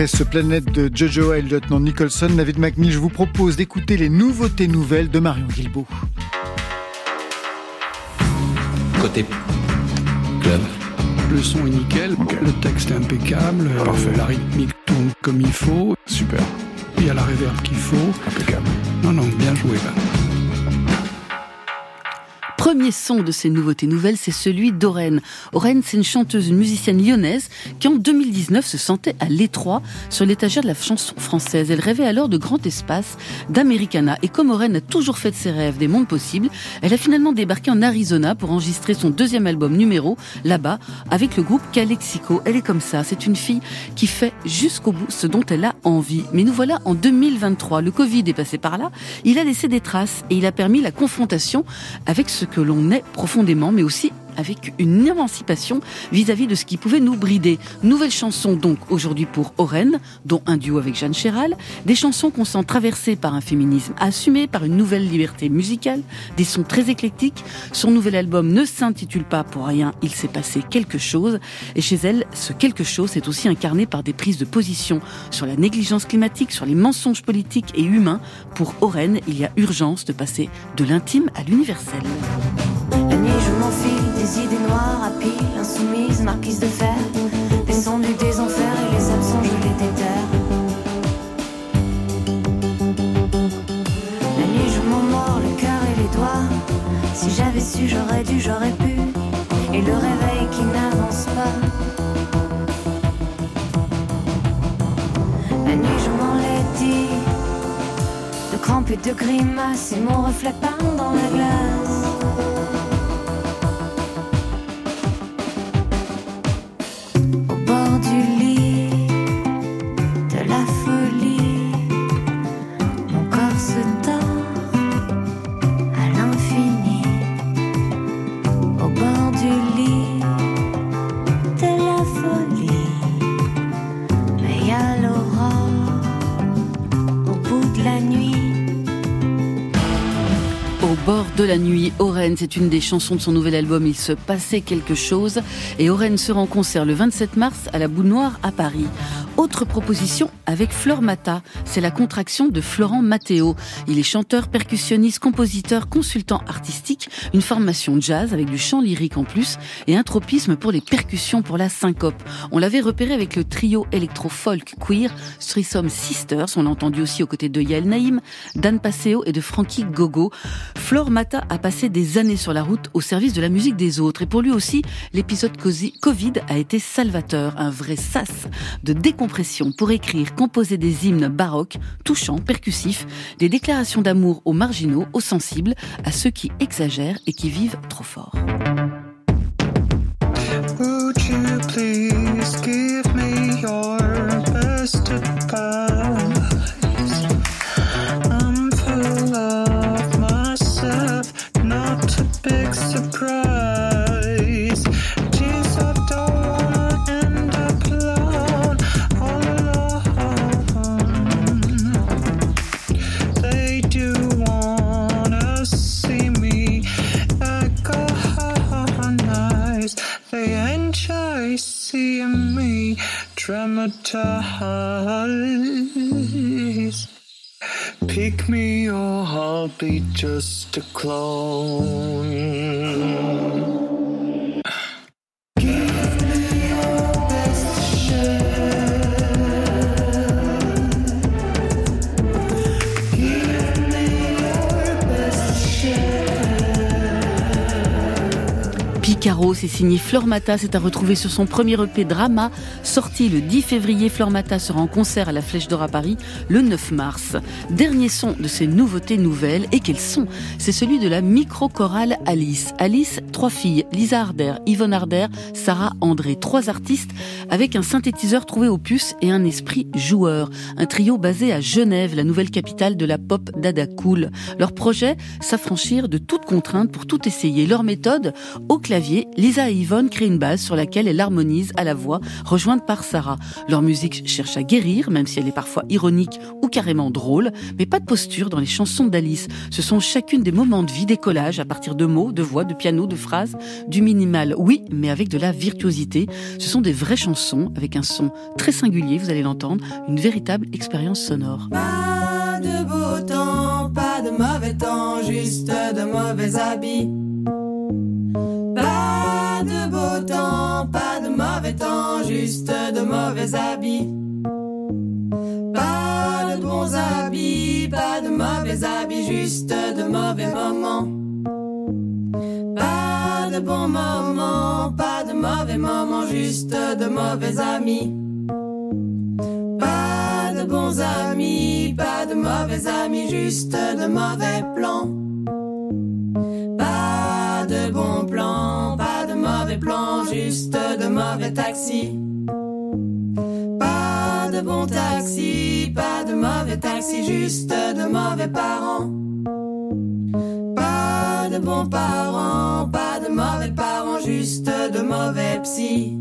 Après ce planète de Jojo et le lieutenant Nicholson, David McNeil, je vous propose d'écouter les nouveautés nouvelles de Marion Guilbault. Côté club. Le son est nickel, le texte est impeccable, euh, la rythmique tourne comme il faut. Super. Il y a la réverb qu'il faut. Impeccable. Non, non, bien joué là. Premier son de ces nouveautés nouvelles, c'est celui d'Oren. Oren, c'est une chanteuse, une musicienne lyonnaise qui en 2019 se sentait à l'étroit sur l'étagère de la chanson française. Elle rêvait alors de grand espace, d'Americana. Et comme Oren a toujours fait de ses rêves des mondes possibles, elle a finalement débarqué en Arizona pour enregistrer son deuxième album numéro, là-bas, avec le groupe Calexico. Elle est comme ça, c'est une fille qui fait jusqu'au bout ce dont elle a envie. Mais nous voilà en 2023. Le Covid est passé par là. Il a laissé des traces et il a permis la confrontation avec ce que l'on est profondément, mais aussi avec une émancipation vis-à-vis de ce qui pouvait nous brider. Nouvelle chanson donc aujourd'hui pour Oren, dont un duo avec Jeanne Chéral, des chansons qu'on sent traversées par un féminisme assumé, par une nouvelle liberté musicale, des sons très éclectiques. Son nouvel album ne s'intitule pas pour rien Il s'est passé quelque chose, et chez elle, ce quelque chose est aussi incarné par des prises de position sur la négligence climatique, sur les mensonges politiques et humains. Pour Oren, il y a urgence de passer de l'intime à l'universel. Des idées noires à pile, insoumises, marquises de fer. Descendu des enfers et les absents, je les déterre. La nuit, je m'en mords le cœur et les doigts. Si j'avais su, j'aurais dû, j'aurais pu. Et le réveil qui n'avance pas. La nuit, je m'en l'ai dit. De crampes et de grimaces, et mon reflet peint dans la glace. La nuit, Oren, c'est une des chansons de son nouvel album Il se passait quelque chose. Et Oren sera en concert le 27 mars à la Boule Noire à Paris. Autre proposition avec Flore Mata, c'est la contraction de Florent Matteo. Il est chanteur, percussionniste, compositeur, consultant artistique, une formation jazz avec du chant lyrique en plus et un tropisme pour les percussions pour la syncope. On l'avait repéré avec le trio électro-folk queer Threesome Sisters, on l'a entendu aussi aux côtés de Yael Naïm, Dan Passeo et de Frankie Gogo. Flore Mata a passé des années sur la route au service de la musique des autres et pour lui aussi, l'épisode Covid a été salvateur, un vrai sas de décompression pour écrire, composer des hymnes baroques, touchants, percussifs, des déclarations d'amour aux marginaux, aux sensibles, à ceux qui exagèrent et qui vivent trop fort. Would seeing me dramatize. Pick me or I'll be just a clone. Picaro, c'est signé Fleur Mata, c'est à retrouver sur son premier EP Drama, sorti le 10 février. Fleur Mata sera en concert à la Flèche d'Or à Paris le 9 mars. Dernier son de ces nouveautés nouvelles, et quels sont? C'est celui de la micro-chorale Alice. Alice, trois filles, Lisa Harder, Yvonne Harder, Sarah André, trois artistes avec un synthétiseur trouvé au puce et un esprit joueur. Un trio basé à Genève, la nouvelle capitale de la pop dada cool. Leur projet, s'affranchir de toute contrainte pour tout essayer. Leur méthode, au clavier Lisa et Yvonne créent une base sur laquelle elle harmonise à la voix, rejointe par Sarah. Leur musique cherche à guérir, même si elle est parfois ironique ou carrément drôle, mais pas de posture dans les chansons d'Alice. Ce sont chacune des moments de vie, des collages à partir de mots, de voix, de piano, de phrases, du minimal, oui, mais avec de la virtuosité. Ce sont des vraies chansons avec un son très singulier, vous allez l'entendre, une véritable expérience sonore. Pas de beau temps, pas de mauvais temps, juste de mauvais habits. Juste de mauvais habits. Pas de bons habits, pas de mauvais habits, juste de mauvais moments. Pas de bons moments, pas de mauvais moments, juste de mauvais amis. Pas de bons amis, pas de mauvais amis, juste de mauvais plans. Pas de bons plans, pas de mauvais plans, juste de mauvais taxis. Pas de mauvais taxis, juste de mauvais parents. Pas de bons parents, pas de mauvais parents, juste de mauvais psy.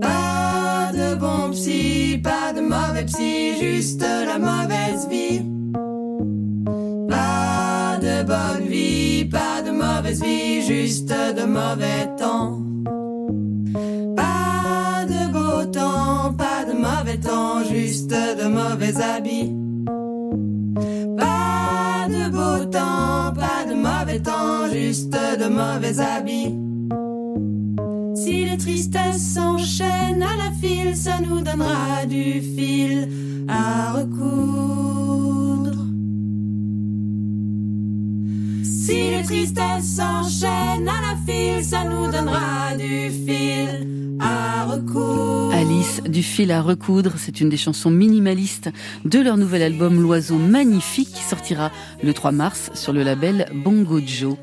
Pas de bons psy, pas de mauvais psy, juste la mauvaise vie. Pas de bonne vie, pas de mauvaise vie, juste de mauvais temps. Juste de mauvais habits. Pas de beau temps, pas de mauvais temps, juste de mauvais habits. Si les tristesses s'enchaînent à la file, ça nous donnera du fil à recoudre. Si les tristesses s'enchaînent à la file, ça nous donnera du fil à recoudre. Alice du fil à recoudre, c'est une des chansons minimalistes de leur nouvel album L'oiseau magnifique qui sortira le 3 mars sur le label Bongo Joe.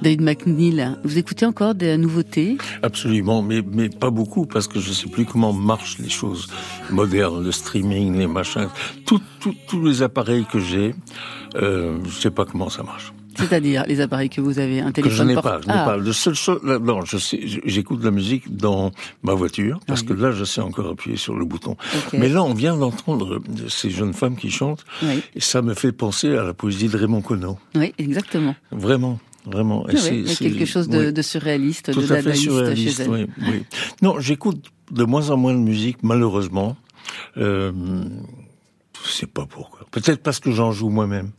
David McNeil, vous écoutez encore des nouveautés? Absolument, mais, mais pas beaucoup, parce que je ne sais plus comment marchent les choses modernes, le streaming, les machins, tout- tout- tous les appareils que j'ai, euh, je ne sais pas comment ça marche. C'est-à-dire les appareils que vous avez, un Que je n'ai port- pas, je n'ai Ah, pas. Le seul là, non, je sais, j'écoute de la musique dans ma voiture, parce que là, je sais encore appuyer sur le bouton. Mais là, on vient d'entendre ces jeunes femmes qui chantent, Oui. et ça me fait penser à la poésie de Raymond Queneau. Oui, exactement. Vraiment, vraiment. Et Oui, c'est- il y a c'est- quelque chose de, oui. de surréaliste, Tout de dadaïste surréaliste, chez elle. oui, oui. Non, j'écoute de moins en moins de musique, malheureusement. Euh, je sais pas pourquoi. Peut-être parce que j'en joue moi-même.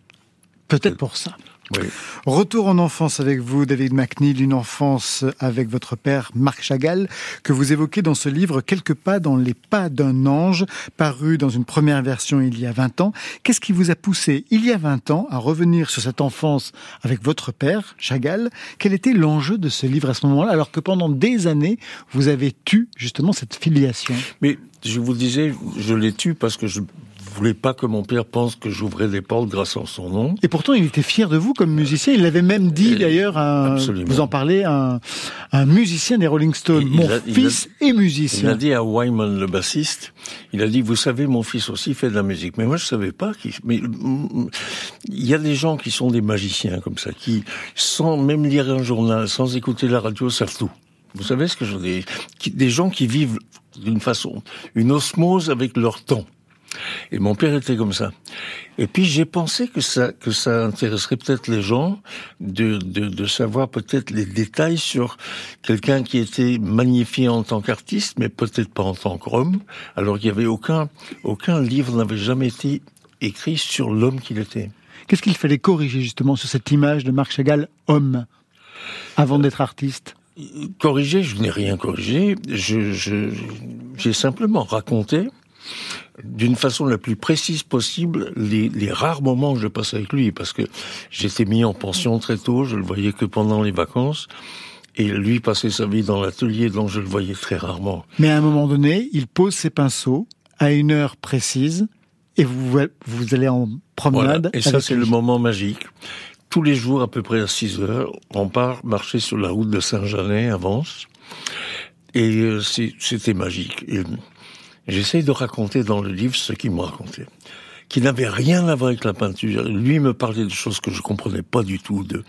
Peut-être pour ça. Oui. Retour en enfance avec vous, David McNeil, une enfance avec votre père, Marc Chagall, que vous évoquez dans ce livre Quelques pas dans les pas d'un ange, paru dans une première version il y a 20 ans. Qu'est-ce qui vous a poussé, il y a 20 ans, à revenir sur cette enfance avec votre père, Chagall? Quel était l'enjeu de ce livre à ce moment-là, alors que pendant des années, vous avez eu justement cette filiation? Mais je vous disais, je l'ai tué parce que je voulais pas que mon père pense que j'ouvrais des portes grâce à son nom. Et pourtant, il était fier de vous comme musicien. Il l'avait même dit d'ailleurs, à un- absolument. vous en parlez, à un, un musicien des Rolling Stones. Il Mon a- il fils a- est Il musicien. a dit à Wyman, le bassiste, il a dit, vous savez, mon fils aussi fait de la musique. Mais moi, je savais pas qu'il, mais, mm, il y a des gens qui sont des magiciens comme ça, qui, sans même lire un journal, sans écouter la radio, savent tout. Vous savez ce que je veux dire? Qui- Des gens qui vivent d'une façon, une osmose avec leur temps. Et mon père était comme ça. Et puis j'ai pensé que ça que ça intéresserait peut-être les gens de, de, de savoir peut-être les détails sur quelqu'un qui était magnifié en tant qu'artiste, mais peut-être pas en tant qu'homme. Alors qu'il y avait aucun aucun livre n'avait jamais été écrit sur l'homme qu'il était. Qu'est-ce qu'il fallait corriger justement sur cette image de Marc Chagall homme avant d'être artiste? Corriger, je n'ai rien corrigé. Je, je, j'ai simplement raconté d'une façon la plus précise possible les, les rares moments que je passe avec lui, parce que j'étais mis en pension très tôt, je le voyais que pendant les vacances, et lui passait sa vie dans l'atelier, donc je le voyais très rarement. Mais à un moment donné, il pose ses pinceaux à une heure précise et vous, vous allez en promenade. Voilà. Et ça, c'est le moment magique. Tous les jours, à peu près à 6 heures, on part marcher sur la route de Saint-Janet, avance. Et euh, c'était magique. Et J'essaye de raconter dans le livre ce qu'il me racontait. qui n'avait rien à voir avec la peinture. Lui me parlait de choses que je comprenais pas du tout, de,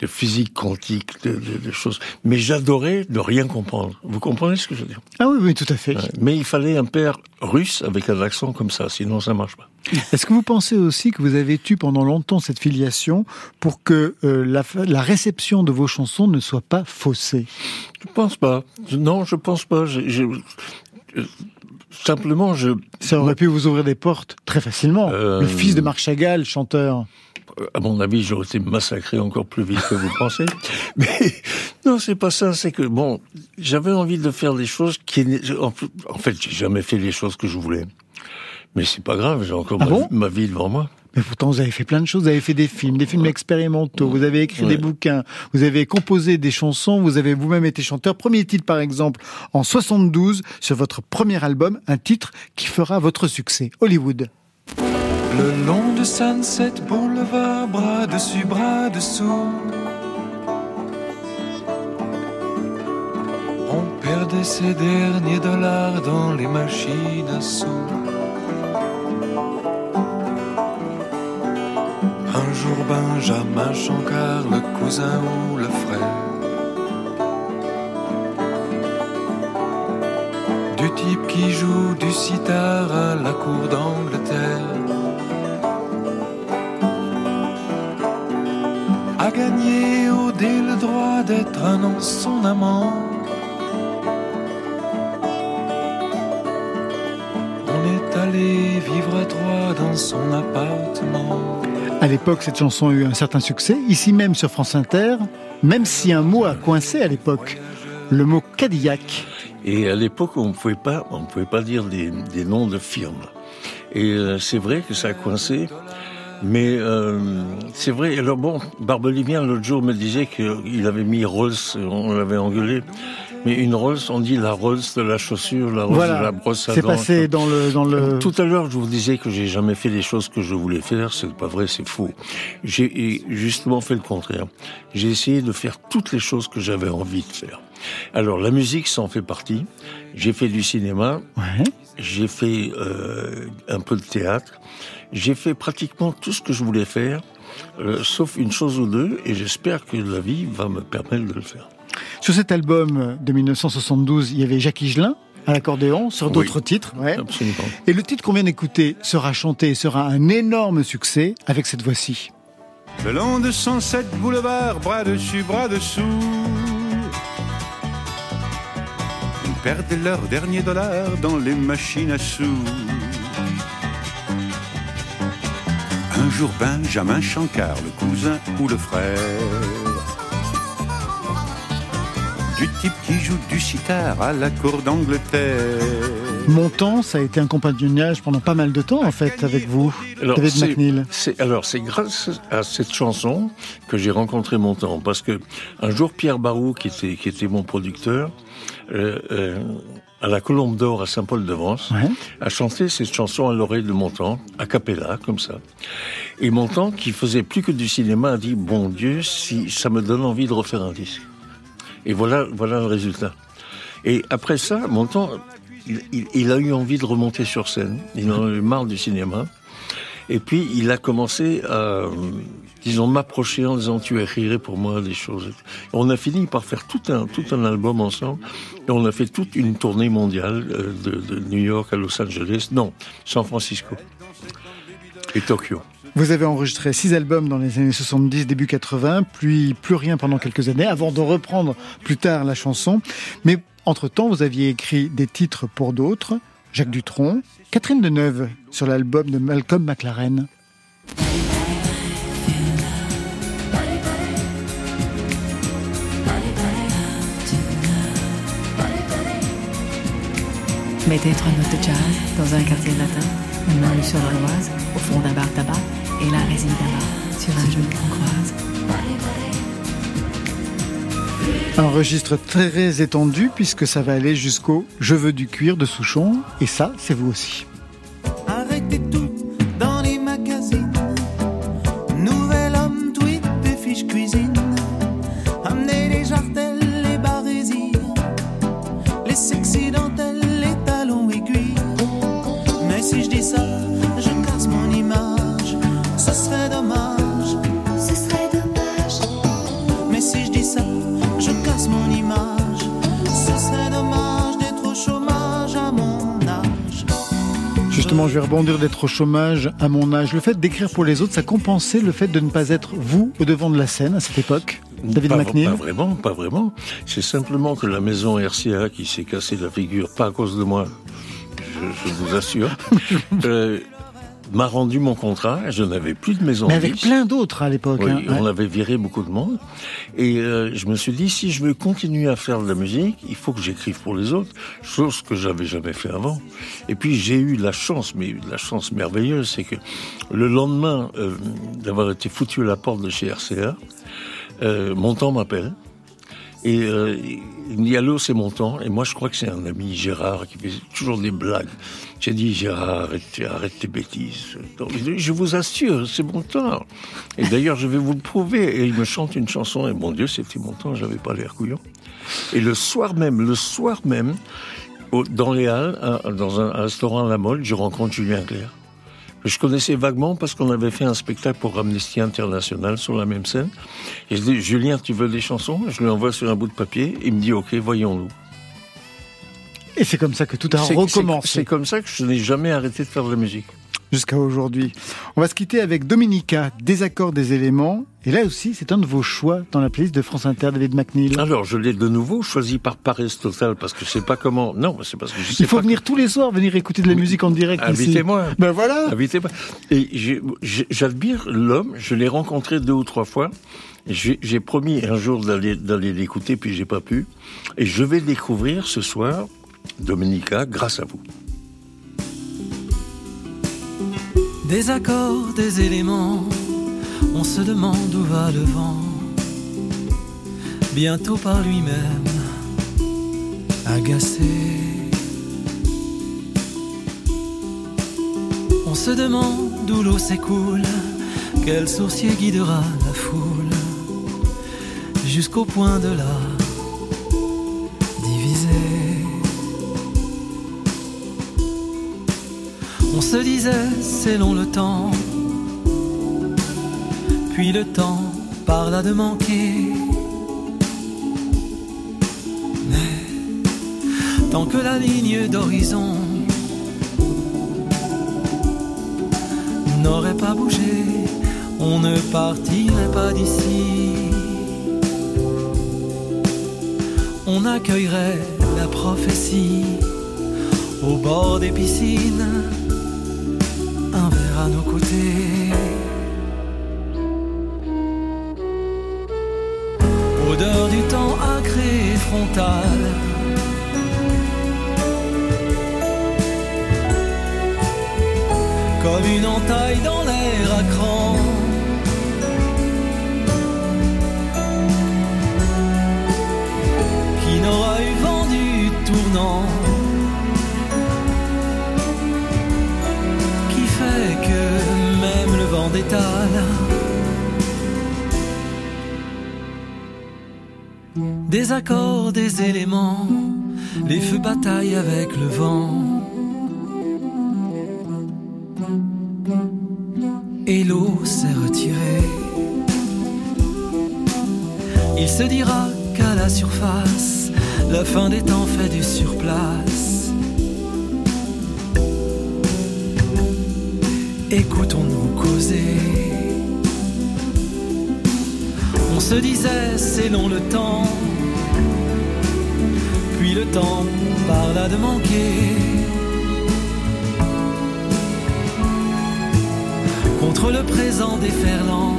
de physique quantique, de, de- de choses. Mais j'adorais ne rien comprendre. Vous comprenez ce que je veux dire? Ah oui, oui, tout à fait. Ouais. Mais il fallait un père russe avec un accent comme ça, sinon ça marche pas. *laughs* Est-ce que vous pensez aussi que vous avez eu pendant longtemps cette filiation pour que euh, la, la réception de vos chansons ne soit pas faussée? Je pense pas. Non, je pense pas. Je- je- euh, simplement, je. Ça aurait pu vous ouvrir des portes très facilement. Euh, Le fils de Marc Chagall, chanteur. À mon avis, j'aurais été massacré encore plus vite que vous pensez. *laughs* Mais non, c'est pas ça. C'est que bon, j'avais envie de faire des choses qui. En fait, j'ai jamais fait les choses que je voulais. Mais c'est pas grave. J'ai encore Ah ma, bon? ma vie devant moi. Mais pourtant, vous avez fait plein de choses. Vous avez fait des films, des films expérimentaux. Vous avez écrit Ouais. des bouquins. Vous avez composé des chansons. Vous avez vous-même été chanteur. Premier titre, par exemple, en 72, sur votre premier album, un titre qui fera votre succès. Hollywood. Le long de Sunset Boulevard, bras dessus, bras dessous. On perdait ses derniers dollars dans les machines à sous. Un jour, Benjamin Chancard, le cousin ou le frère. Du type qui joue du sitar à la cour d'Angleterre. A gagné au dé le droit d'être un an son amant. On est allé vivre à trois dans son appartement. À l'époque, cette chanson a eu un certain succès, ici même sur France Inter, même si un mot a coincé à l'époque, le mot Cadillac. Et à l'époque, on ne pouvait pas, on pouvait pas dire des, des noms de firmes. Et euh, c'est vrai que ça a coincé. Mais euh, c'est vrai. Alors bon, Barbelivien l'autre jour me disait qu'il avait mis Rolls, on l'avait engueulé. Mais une Rolls, on dit la Rolls de la chaussure, la Rolls Voilà. de la brosse à C'est passé dans le, dans le. Tout à l'heure, je vous disais que j'ai jamais fait les choses que je voulais faire. C'est pas vrai, c'est faux. J'ai justement fait le contraire. J'ai essayé de faire toutes les choses que j'avais envie de faire. Alors, la musique, ça en fait partie. J'ai fait du cinéma. J'ai fait euh, un peu de théâtre. J'ai fait pratiquement tout ce que je voulais faire, euh, sauf une chose ou deux, et j'espère que la vie va me permettre de le faire. Sur cet album de 1972, il y avait Jacques Higelin à l'accordéon, sur d'autres Oui. titres. ouais. Absolument. Et le titre qu'on vient d'écouter sera chanté et sera un énorme succès avec cette voix-ci. Le long de 107 boulevard, bras dessus, bras dessous. Ils perdaient leurs derniers dollars dans les machines à sous. Un jour, Benjamin Chancard, le cousin ou le frère, type qui joue du sitar à la cour d'Angleterre. Mon temps, ça a été un compagnonnage pendant pas mal de temps, en fait, avec vous, Alors, David c'est- McNeil. alors, c'est grâce à cette chanson que j'ai rencontré mon temps. Parce que un jour, Pierre Barou, qui était, qui était mon producteur, euh, euh, à la Colombe d'Or à Saint-Paul-de-Vence, a chanté cette chanson à l'oreille de Montand, a cappella, comme ça. Et Montand, qui faisait plus que du cinéma, a dit, bon Dieu, si ça me donne envie de refaire un disque. Et voilà, voilà le résultat. Et après ça, Montand, il, il- a eu envie de remonter sur scène. Il en a eu marre du cinéma. Et puis, il a commencé à, disons, m'approcher en disant, tu écrirais pour moi des choses. On a fini par faire tout un, tout un album ensemble. Et on a fait toute une tournée mondiale euh, de New York à Los Angeles. Non, San Francisco. Et Tokyo. Vous avez enregistré six albums dans les années 70, début 80, puis plus rien pendant quelques années, avant de reprendre plus tard la chanson. Mais entre-temps, vous aviez écrit des titres pour d'autres, Jacques Dutronc, Catherine Deneuve, sur l'album de Malcolm McLaren. Mettez trois notes de jazz dans un quartier latin, une main sur l'Oise, au fond d'un bar tabac, et la résine tabac sur un genou qu'on croise. Un registre très étendu puisque ça va aller jusqu'au Je veux du cuir de Souchon, et ça, c'est vous aussi. Arrêtez tout vais rebondir d'être au chômage à mon âge. Le fait d'écrire pour les autres, ça compensait le fait de ne pas être vous au devant de la scène à cette époque David pas, McNeil Pas vraiment, pas vraiment. C'est simplement que la maison RCA qui s'est cassée la figure, pas à cause de moi, je, je vous assure, *laughs* euh, m'a rendu mon contrat. Je n'avais plus de maison Mais avec fixe. plein d'autres à l'époque. Oui, hein. Ouais. on avait viré beaucoup de monde. Et euh, je me suis dit, si je veux continuer à faire de la musique, il faut que j'écrive pour les autres, chose que j'avais jamais fait avant. Et puis j'ai eu la chance, mais la chance merveilleuse, c'est que le lendemain euh, d'avoir été foutu à la porte de chez RCA, euh, Montant m'appelle. Et euh, il dit allô, c'est Montant. Et moi, je crois que c'est un ami Gérard qui fait toujours des blagues. J'ai dit Gérard, arrête, tes bêtises. Je vous assure, c'est Montant. Et d'ailleurs, je vais vous le prouver. Et il me chante une chanson. Et mon Dieu, c'était Montant. J'avais pas l'air couillon. Et le soir même, le soir même, dans les Halles, dans un restaurant à la Mole, je rencontre Julien Clerc. Je connaissais vaguement parce qu'on avait fait un spectacle pour Amnesty International sur la même scène. Et je dis, Julien, tu veux des chansons? Je lui envoie sur un bout de papier. Il me dit, ok, voyons-nous. Et c'est comme ça que tout a recommencé. C'est comme ça que je n'ai jamais arrêté de faire de la musique. Jusqu'à aujourd'hui. On va se quitter avec Dominica, Désaccord des éléments. Et là aussi, c'est un de vos choix dans la playlist de France Inter, David McNeil. Alors, je l'ai de nouveau choisi par paresse totale parce que je sais pas comment. Non, c'est parce que je sais Il faut pas venir tous les soirs, venir écouter de la musique en direct. Invitez-moi. Ben voilà. Invitez-moi. Et j'admire l'homme. Je l'ai rencontré deux ou trois fois. J'ai promis un jour d'aller d'aller l'écouter, puis j'ai pas pu. Et je vais le découvrir ce soir, Dominica, grâce à vous. Des accords, des éléments, on se demande où va le vent. Bientôt par lui-même, agacé. On se demande où l'eau s'écoule, quel sourcier guidera la foule, jusqu'au point de la diviser. On se disait, c'est long le temps. Puis le temps parla de manquer. Mais tant que la ligne d'horizon n'aurait pas bougé, on ne partirait pas d'ici. On accueillerait la prophétie au bord des piscines à nos côtés. Odeur du temps acré et frontal. Comme une entaille dans l'air à cran. Des accords, des éléments, les feux bataillent avec le vent. Et l'eau s'est retirée. Il se dira qu'à la surface, la fin des temps fait du surplace. Disait, c'est long le temps. Puis le temps parla de manquer. Contre le présent déferlant.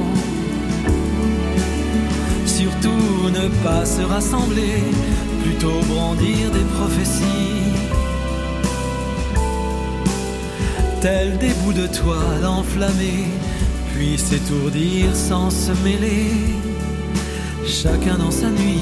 Surtout ne pas se rassembler, plutôt brandir des prophéties tels des bouts de toile enflammés, puis s'étourdir sans se mêler, chacun dans sa nuit.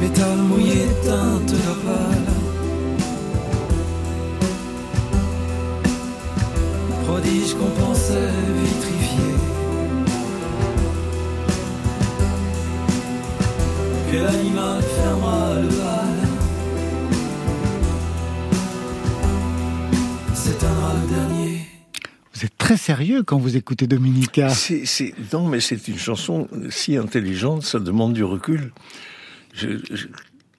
Pétales mouillés teinte d'opale Prodige qu'on pensait vitrifié et l'animal fermera le bal. S'éteindra le dernier. Vous êtes très sérieux quand vous écoutez Dominica. C'est, c'est- non, mais c'est une chanson si intelligente, ça demande du recul. Je- je-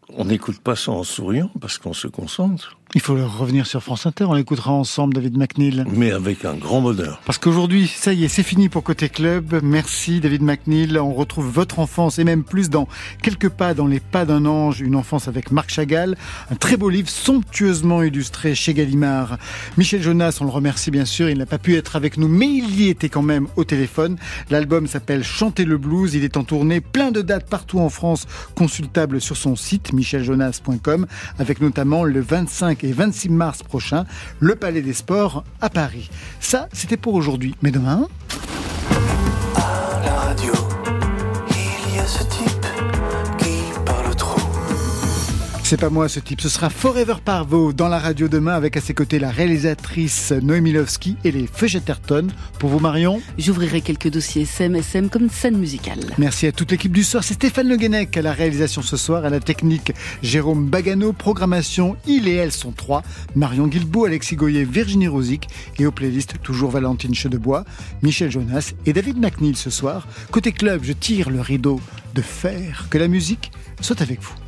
on n'écoute pas ça en souriant parce qu'on se concentre, Il faut revenir sur France Inter, on l'écoutera ensemble, David McNeil. mais avec un grand bonheur. Parce qu'aujourd'hui, ça y est, c'est fini pour Côté Club. Merci David McNeil. On retrouve votre enfance et même plus dans Quelques pas dans les pas d'un ange, une enfance avec Marc Chagall. Un très beau livre somptueusement illustré chez Gallimard. Michel Jonas, on le remercie bien sûr. Il n'a pas pu être avec nous, mais il y était quand même au téléphone. L'album s'appelle Chanter le blues. Il est en tournée, plein de dates partout en France, consultables sur son site micheljonas.com, avec notamment le 25 et 26 mars prochain, le Palais des Sports à Paris. Ça, c'était pour aujourd'hui. Mais demain... À la radio, C'est pas moi ce type, ce sera Forever Parvo dans la radio demain avec à ses côtés la réalisatrice Noémie Lovski et les Feu Chatterton. Pour vous Marion, J'ouvrirai quelques dossiers SM, SM comme scène musicale. merci à toute l'équipe du soir. C'est Stéphane Le Guenec à la réalisation ce soir, à la technique Jérôme Bagano, programmation Il et Elle sont trois, Marion Guilbault, Alexis Goyer, Virginie Rosic et aux playlists toujours Valentine Chedebois, Michel Jonas et David McNeil ce soir. Côté club, je tire le rideau de fer. Que la musique soit avec vous.